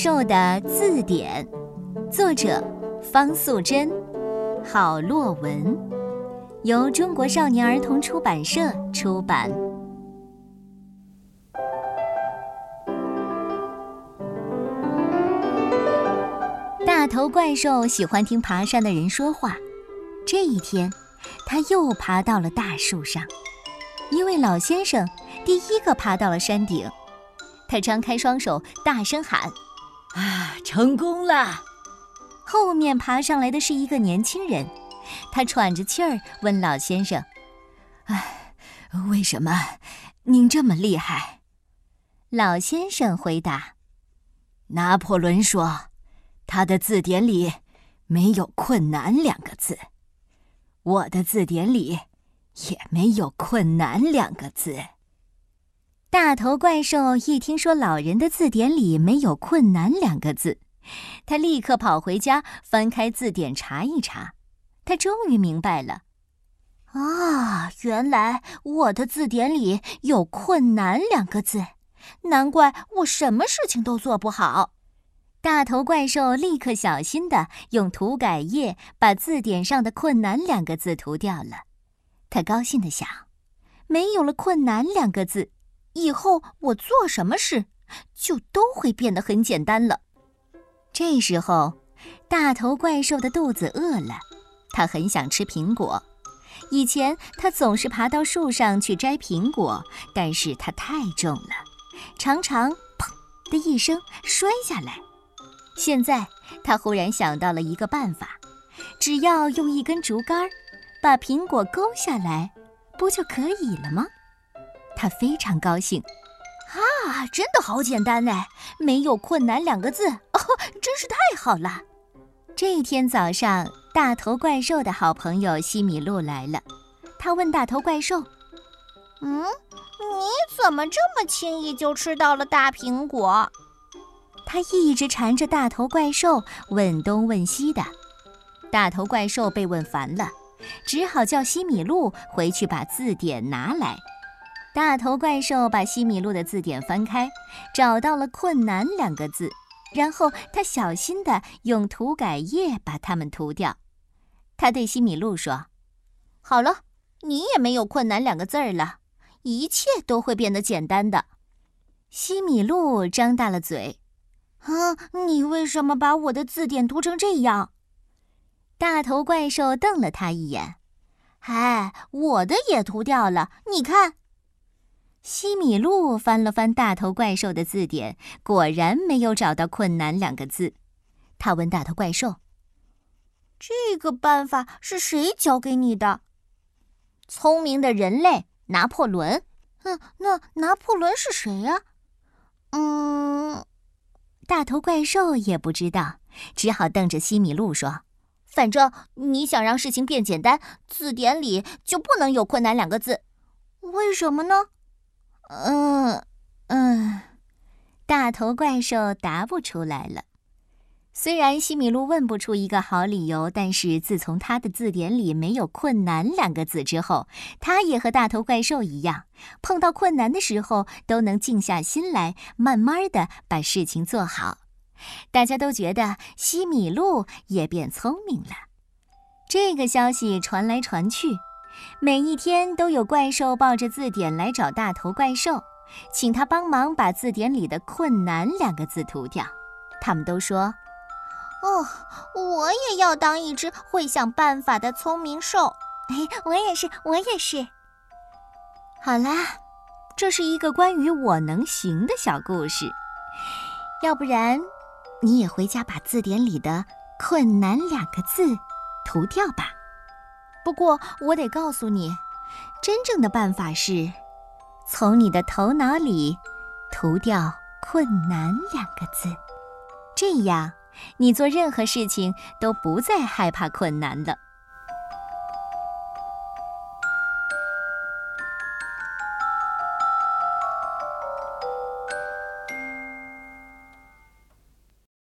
兽的字典》，作者方素珍，郝洛文，由中国少年儿童出版社出版。大头怪兽喜欢听爬山的人说话。这一天，他又爬到了大树上。一位老先生第一个爬到了山顶。他张开双手，大声喊：“啊，成功了！”后面爬上来的是一个年轻人，他喘着气儿问老先生：“哎，为什么您这么厉害？”老先生回答：“拿破仑说，他的字典里没有‘困难’两个字，我的字典里也没有‘困难’两个字。”大头怪兽一听说老人的字典里没有“困难”两个字，他立刻跑回家翻开字典查一查。他终于明白了，啊，原来我的字典里有“困难”两个字，难怪我什么事情都做不好。大头怪兽立刻小心地用涂改液把字典上的“困难”两个字涂掉了。他高兴地想，没有了“困难”两个字。以后我做什么事，就都会变得很简单了。这时候，大头怪兽的肚子饿了，他很想吃苹果。以前他总是爬到树上去摘苹果，但是它太重了，常常“砰”的一声摔下来。现在他忽然想到了一个办法，只要用一根竹竿把苹果勾下来，不就可以了吗？他非常高兴，啊，真的好简单哎，没有困难两个字，哦，真是太好了。这一天早上，大头怪兽的好朋友西米露来了，他问大头怪兽：“嗯，你怎么这么轻易就吃到了大苹果？”他一直缠着大头怪兽问东问西的，大头怪兽被问烦了，只好叫西米露回去把字典拿来。大头怪兽把西米露的字典翻开，找到了“困难”两个字，然后他小心地用涂改液把它们涂掉。他对西米露说：“好了，你也没有‘困难’两个字儿了，一切都会变得简单的。”西米露张大了嘴：“啊，你为什么把我的字典涂成这样？”大头怪兽瞪了他一眼：“哎，我的也涂掉了，你看。”西米露翻了翻大头怪兽的字典，果然没有找到“困难”两个字。他问大头怪兽：“这个办法是谁教给你的？”“聪明的人类，拿破仑。”“嗯，那拿破仑是谁呀？”“嗯。”大头怪兽也不知道，只好瞪着西米露说：“反正你想让事情变简单，字典里就不能有‘困难’两个字。为什么呢？”嗯嗯，大头怪兽答不出来了。虽然西米露问不出一个好理由，但是自从他的字典里没有“困难”两个字之后，他也和大头怪兽一样，碰到困难的时候都能静下心来，慢慢的把事情做好。大家都觉得西米露也变聪明了。这个消息传来传去。每一天都有怪兽抱着字典来找大头怪兽，请他帮忙把字典里的“困难”两个字涂掉。他们都说：“哦，我也要当一只会想办法的聪明兽。”哎，我也是，我也是。好啦，这是一个关于我能行的小故事。要不然，你也回家把字典里的“困难”两个字涂掉吧。不过，我得告诉你，真正的办法是，从你的头脑里涂掉“困难”两个字，这样，你做任何事情都不再害怕困难了。